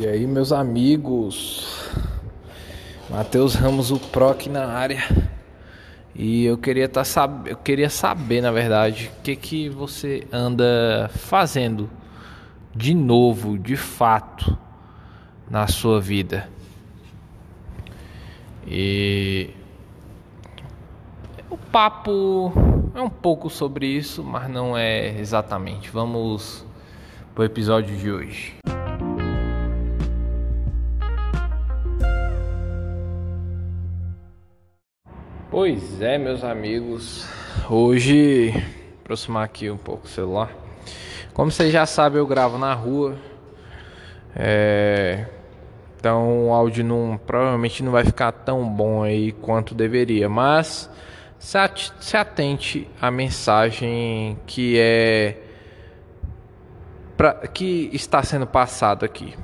E aí, meus amigos, Matheus Ramos, o Pro aqui na área. E eu queria, tá sab... eu queria saber, na verdade, o que, que você anda fazendo de novo, de fato, na sua vida. E o papo é um pouco sobre isso, mas não é exatamente. Vamos pro episódio de hoje. Pois é, meus amigos. Hoje, aproximar aqui um pouco o celular. Como vocês já sabem, eu gravo na rua. É... Então o áudio não, provavelmente não vai ficar tão bom aí quanto deveria. Mas se atente à mensagem que é pra, que está sendo passado aqui.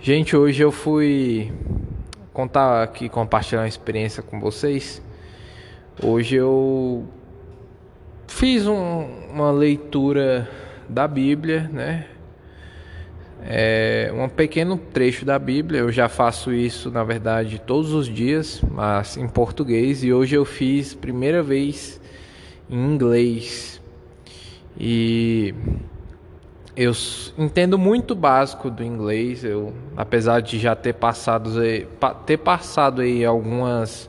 Gente, hoje eu fui contar aqui, compartilhar uma experiência com vocês. Hoje eu fiz um, uma leitura da Bíblia, né? É um pequeno trecho da Bíblia. Eu já faço isso, na verdade, todos os dias, mas em português. E hoje eu fiz primeira vez em inglês. E eu entendo muito básico do inglês, eu, apesar de já ter passado, ter passado aí algumas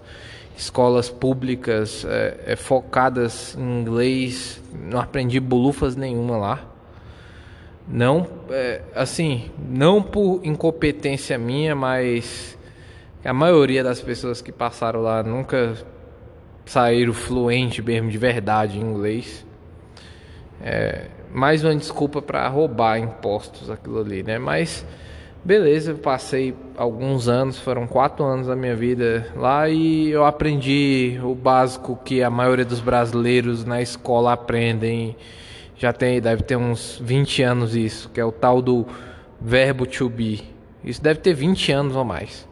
escolas públicas é, é, focadas em inglês, não aprendi bolufas nenhuma lá. Não, é, assim, não por incompetência minha, mas a maioria das pessoas que passaram lá nunca saíram fluente mesmo de verdade em inglês. É, mais uma desculpa para roubar impostos aquilo ali, né? Mas beleza, passei alguns anos, foram quatro anos da minha vida lá e eu aprendi o básico que a maioria dos brasileiros na escola aprendem. Já tem, deve ter uns 20 anos isso, que é o tal do verbo to be. Isso deve ter 20 anos ou mais.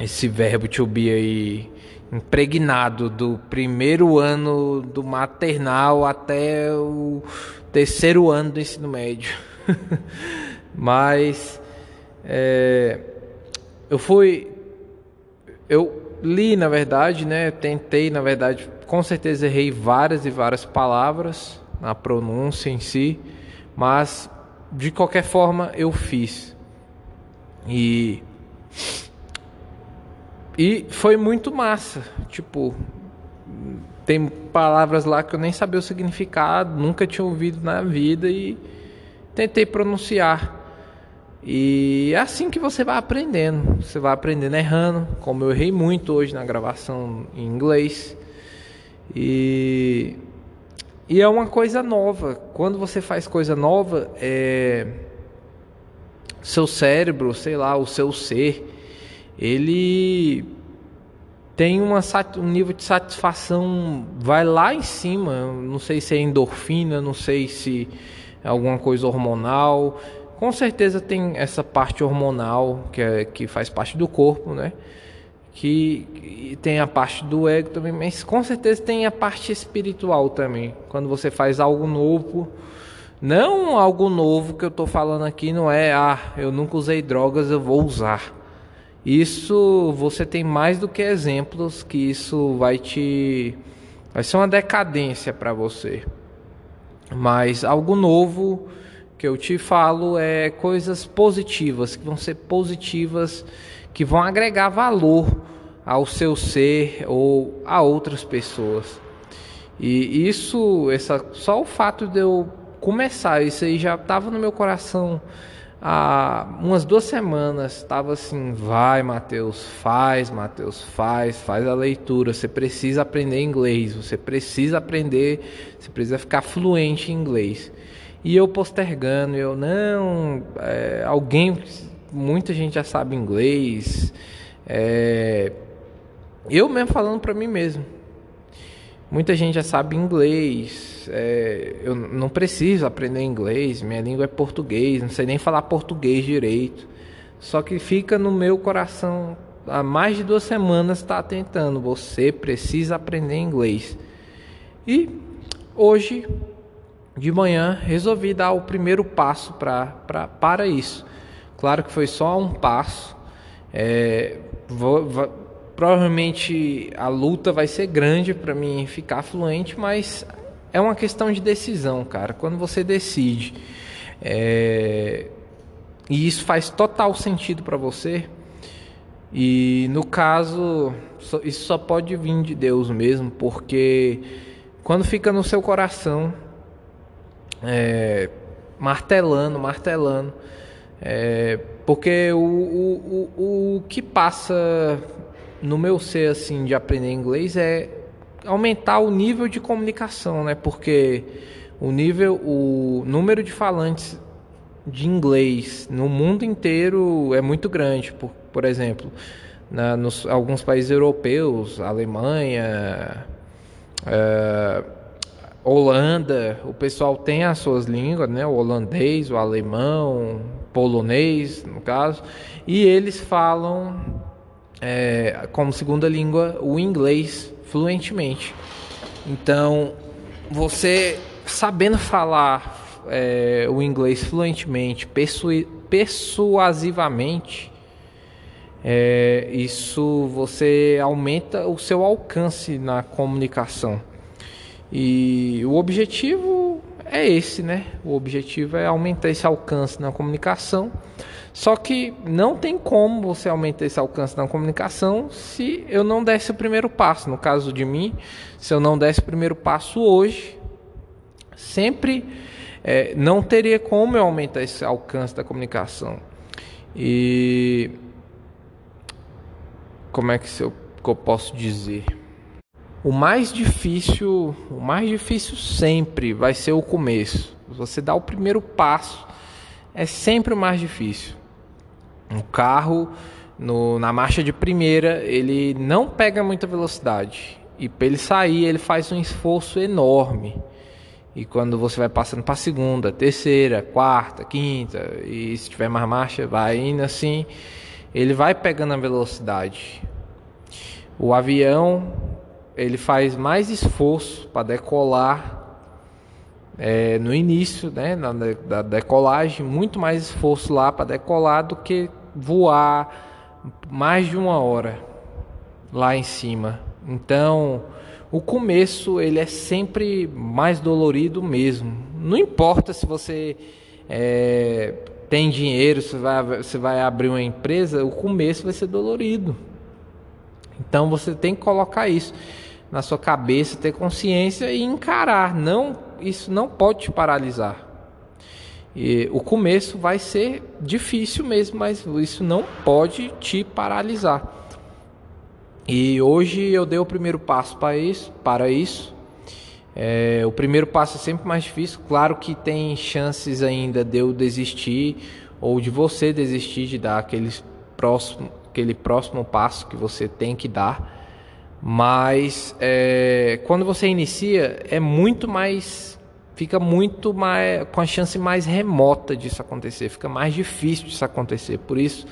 Esse verbo to be aí impregnado do primeiro ano do maternal até o terceiro ano do ensino médio. Mas é, eu fui, eu li na verdade, né? Tentei na verdade, com certeza errei várias e várias palavras na pronúncia em si, mas de qualquer forma eu fiz e e foi muito massa. Tipo, tem palavras lá que eu nem sabia o significado, nunca tinha ouvido na vida e tentei pronunciar. E é assim que você vai aprendendo. Você vai aprendendo errando, como eu errei muito hoje na gravação em inglês. E, e é uma coisa nova. Quando você faz coisa nova, é... seu cérebro, sei lá, o seu ser ele tem uma, um nível de satisfação, vai lá em cima. Não sei se é endorfina, não sei se é alguma coisa hormonal. Com certeza tem essa parte hormonal que, é, que faz parte do corpo, né? Que tem a parte do ego também, mas com certeza tem a parte espiritual também. Quando você faz algo novo, não algo novo que eu estou falando aqui, não é, ah, eu nunca usei drogas, eu vou usar isso você tem mais do que exemplos que isso vai te vai ser uma decadência para você. Mas algo novo que eu te falo é coisas positivas, que vão ser positivas, que vão agregar valor ao seu ser ou a outras pessoas. E isso, essa, só o fato de eu começar, isso aí já estava no meu coração há umas duas semanas estava assim, vai Mateus, faz Mateus, faz, faz a leitura, você precisa aprender inglês, você precisa aprender, você precisa ficar fluente em inglês. E eu postergando, eu não, é, alguém, muita gente já sabe inglês, é, eu mesmo falando para mim mesmo, Muita gente já sabe inglês. É, eu não preciso aprender inglês. Minha língua é português. Não sei nem falar português direito. Só que fica no meu coração há mais de duas semanas está tentando. Você precisa aprender inglês. E hoje de manhã resolvi dar o primeiro passo pra, pra, para isso. Claro que foi só um passo. É, vou, vou, provavelmente a luta vai ser grande para mim ficar fluente, mas é uma questão de decisão, cara. Quando você decide é, e isso faz total sentido para você, e no caso, isso só pode vir de Deus mesmo, porque quando fica no seu coração, é, martelando, martelando, é, porque o, o, o, o que passa no meu ser assim de aprender inglês é aumentar o nível de comunicação, né? Porque o nível, o número de falantes de inglês no mundo inteiro é muito grande. Por, por exemplo, na, nos alguns países europeus, Alemanha, é, Holanda, o pessoal tem as suas línguas, né? O holandês, o alemão, polonês, no caso, e eles falam é, como segunda língua o inglês fluentemente. Então, você sabendo falar é, o inglês fluentemente, persuasivamente, é, isso você aumenta o seu alcance na comunicação. E o objetivo é esse, né? O objetivo é aumentar esse alcance na comunicação. Só que não tem como você aumentar esse alcance na comunicação se eu não desse o primeiro passo. No caso de mim, se eu não desse o primeiro passo hoje, sempre é, não teria como eu aumentar esse alcance da comunicação. E como é que eu, que eu posso dizer? O mais difícil, o mais difícil sempre vai ser o começo. Você dá o primeiro passo é sempre o mais difícil. O carro no, na marcha de primeira ele não pega muita velocidade e para ele sair ele faz um esforço enorme. E quando você vai passando para segunda, terceira, quarta, quinta, e se tiver mais marcha, vai indo assim, ele vai pegando a velocidade. O avião, ele faz mais esforço para decolar é, no início, né, na, da decolagem, muito mais esforço lá para decolar do que voar mais de uma hora lá em cima. Então, o começo ele é sempre mais dolorido mesmo. Não importa se você é, tem dinheiro, se vai, você vai abrir uma empresa, o começo vai ser dolorido. Então você tem que colocar isso na sua cabeça, ter consciência e encarar. Não, isso não pode te paralisar. E o começo vai ser difícil mesmo, mas isso não pode te paralisar. E hoje eu dei o primeiro passo para isso. Para isso. É, o primeiro passo é sempre mais difícil. Claro que tem chances ainda de eu desistir ou de você desistir de dar aquele próximo, aquele próximo passo que você tem que dar. Mas é, quando você inicia é muito mais, fica muito mais com a chance mais remota disso acontecer, fica mais difícil disso acontecer. Por isso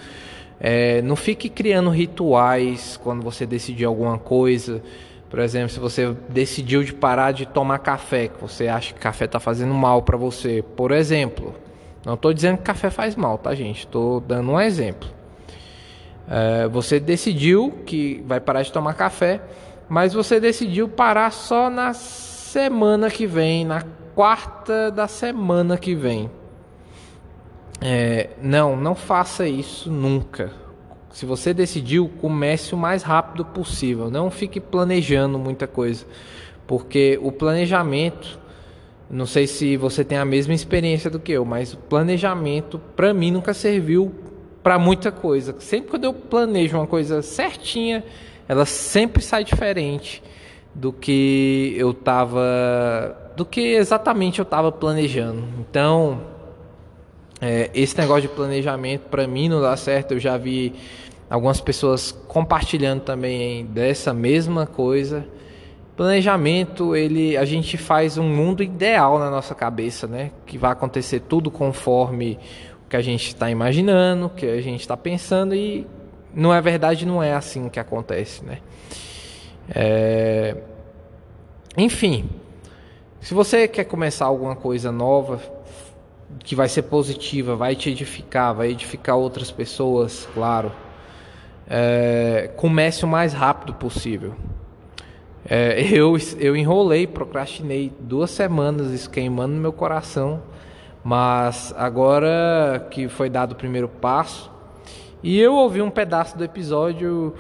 é, não fique criando rituais quando você decidir alguma coisa. Por exemplo, se você decidiu de parar de tomar café, que você acha que café está fazendo mal para você, por exemplo. Não estou dizendo que café faz mal, tá, gente? Estou dando um exemplo. É, você decidiu que vai parar de tomar café, mas você decidiu parar só na semana que vem, na quarta da semana que vem. É, não, não faça isso nunca. Se você decidiu, comece o mais rápido possível. Não fique planejando muita coisa, porque o planejamento, não sei se você tem a mesma experiência do que eu, mas o planejamento para mim nunca serviu para muita coisa. Sempre quando eu planejo uma coisa certinha, ela sempre sai diferente do que eu tava, do que exatamente eu estava planejando. Então, é, esse negócio de planejamento para mim não dá certo. Eu já vi algumas pessoas compartilhando também dessa mesma coisa. Planejamento, ele, a gente faz um mundo ideal na nossa cabeça, né? Que vai acontecer tudo conforme que a gente está imaginando, que a gente está pensando e não é verdade, não é assim que acontece, né? É... Enfim, Se você quer começar alguma coisa nova, que vai ser positiva, vai te edificar, vai edificar outras pessoas, claro. É, comece o mais rápido possível. É, eu, eu enrolei, procrastinei duas semanas, isso queimando meu coração, mas agora que foi dado o primeiro passo, e eu ouvi um pedaço do episódio,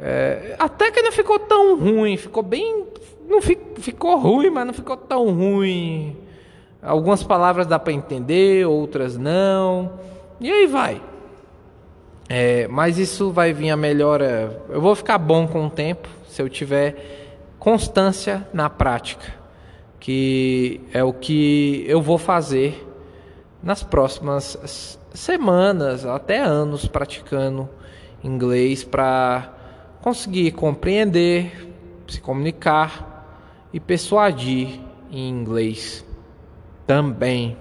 é, até que não ficou tão ruim, ficou bem. Não fi, ficou ruim, mas não ficou tão ruim. Algumas palavras dá para entender, outras não. E aí vai. É, mas isso vai vir a melhora. Eu vou ficar bom com o tempo se eu tiver constância na prática, que é o que eu vou fazer nas próximas semanas, até anos praticando inglês para conseguir compreender, se comunicar e persuadir em inglês também.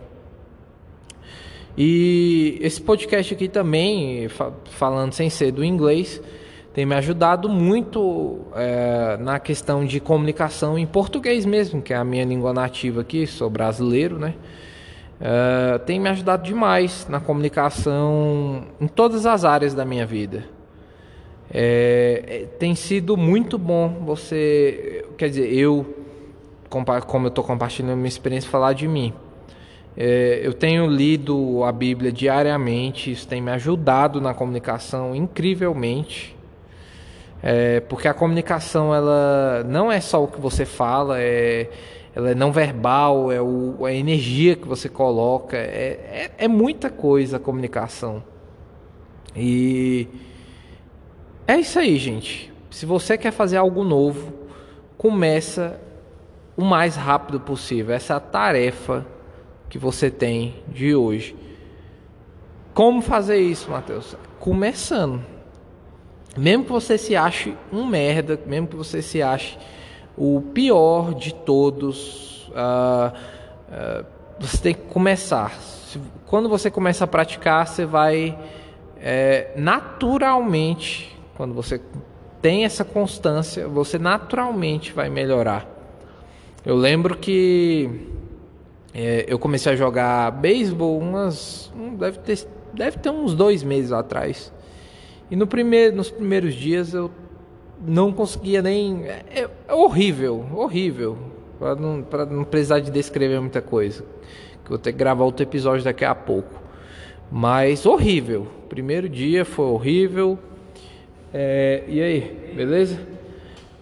E esse podcast aqui também, falando sem ser do inglês, tem me ajudado muito é, na questão de comunicação em português mesmo, que é a minha língua nativa aqui, sou brasileiro, né? É, tem me ajudado demais na comunicação em todas as áreas da minha vida. É, é tem sido muito bom você, quer dizer, eu como eu estou compartilhando minha experiência, falar de mim. É, eu tenho lido a Bíblia diariamente, isso tem me ajudado na comunicação incrivelmente. É, porque a comunicação ela não é só o que você fala, é, ela é não verbal, é o, a energia que você coloca, é, é, é muita coisa a comunicação. E é isso aí, gente. Se você quer fazer algo novo, começa o mais rápido possível. Essa é a tarefa que você tem de hoje. Como fazer isso, Matheus? Começando. Mesmo que você se ache um merda, mesmo que você se ache o pior de todos, uh, uh, você tem que começar. Quando você começa a praticar, você vai é, naturalmente, quando você tem essa constância, você naturalmente vai melhorar. Eu lembro que é, eu comecei a jogar beisebol umas. Deve ter, deve ter uns dois meses atrás. E no primeiro, nos primeiros dias eu não conseguia nem. É, é horrível, horrível. Para não, não precisar de descrever muita coisa. Que eu vou ter que gravar outro episódio daqui a pouco. Mas horrível. Primeiro dia foi horrível. É, e aí, beleza?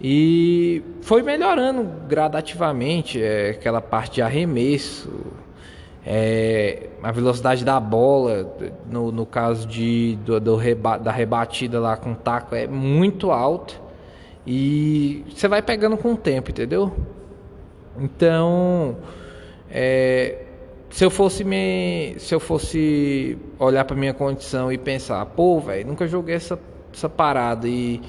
E foi melhorando gradativamente é, aquela parte de arremesso, é, a velocidade da bola, no, no caso de, do, do reba, da rebatida lá com taco, é muito alta e você vai pegando com o tempo, entendeu? Então, é, se eu fosse me, se eu fosse olhar para minha condição e pensar, pô, velho, nunca joguei essa, essa parada e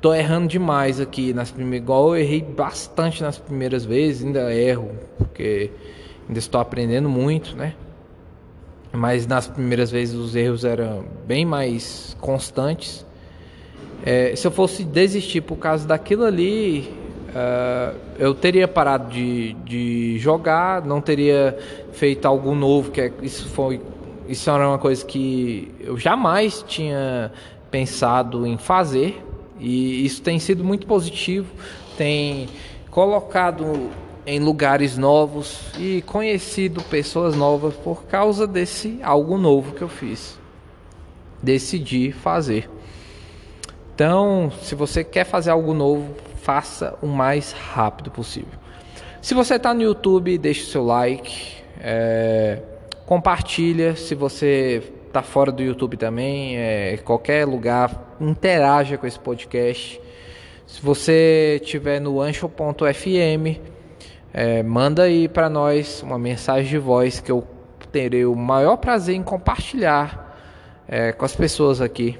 tô errando demais aqui nas primeiras. Igual eu errei bastante nas primeiras vezes, ainda erro, porque ainda estou aprendendo muito, né? Mas nas primeiras vezes os erros eram bem mais constantes. É, se eu fosse desistir por causa daquilo ali, uh, eu teria parado de, de jogar, não teria feito algo novo, que é, isso foi isso era uma coisa que eu jamais tinha pensado em fazer, e isso tem sido muito positivo, tem colocado em lugares novos e conhecido pessoas novas por causa desse algo novo que eu fiz. Decidi fazer. Então, se você quer fazer algo novo, faça o mais rápido possível. Se você está no YouTube, deixe seu like, é, compartilha. Se você tá fora do YouTube também, é, qualquer lugar, interaja com esse podcast. Se você tiver no ancho.fm, é, manda aí para nós uma mensagem de voz que eu terei o maior prazer em compartilhar é, com as pessoas aqui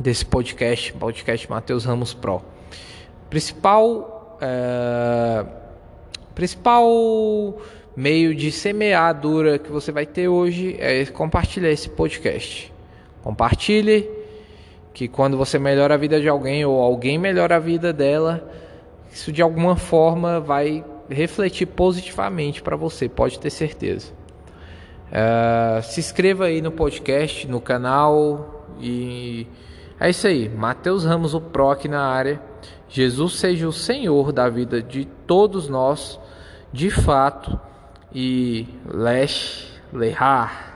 desse podcast, podcast Matheus Ramos Pro. Principal, é, principal meio de semeadura que você vai ter hoje é compartilhar esse podcast. Compartilhe que quando você melhora a vida de alguém ou alguém melhora a vida dela, isso de alguma forma vai refletir positivamente para você, pode ter certeza. Uh, se inscreva aí no podcast, no canal e é isso aí. Mateus Ramos, o PROC na área. Jesus seja o Senhor da vida de todos nós, de fato, e Lesh Lehar.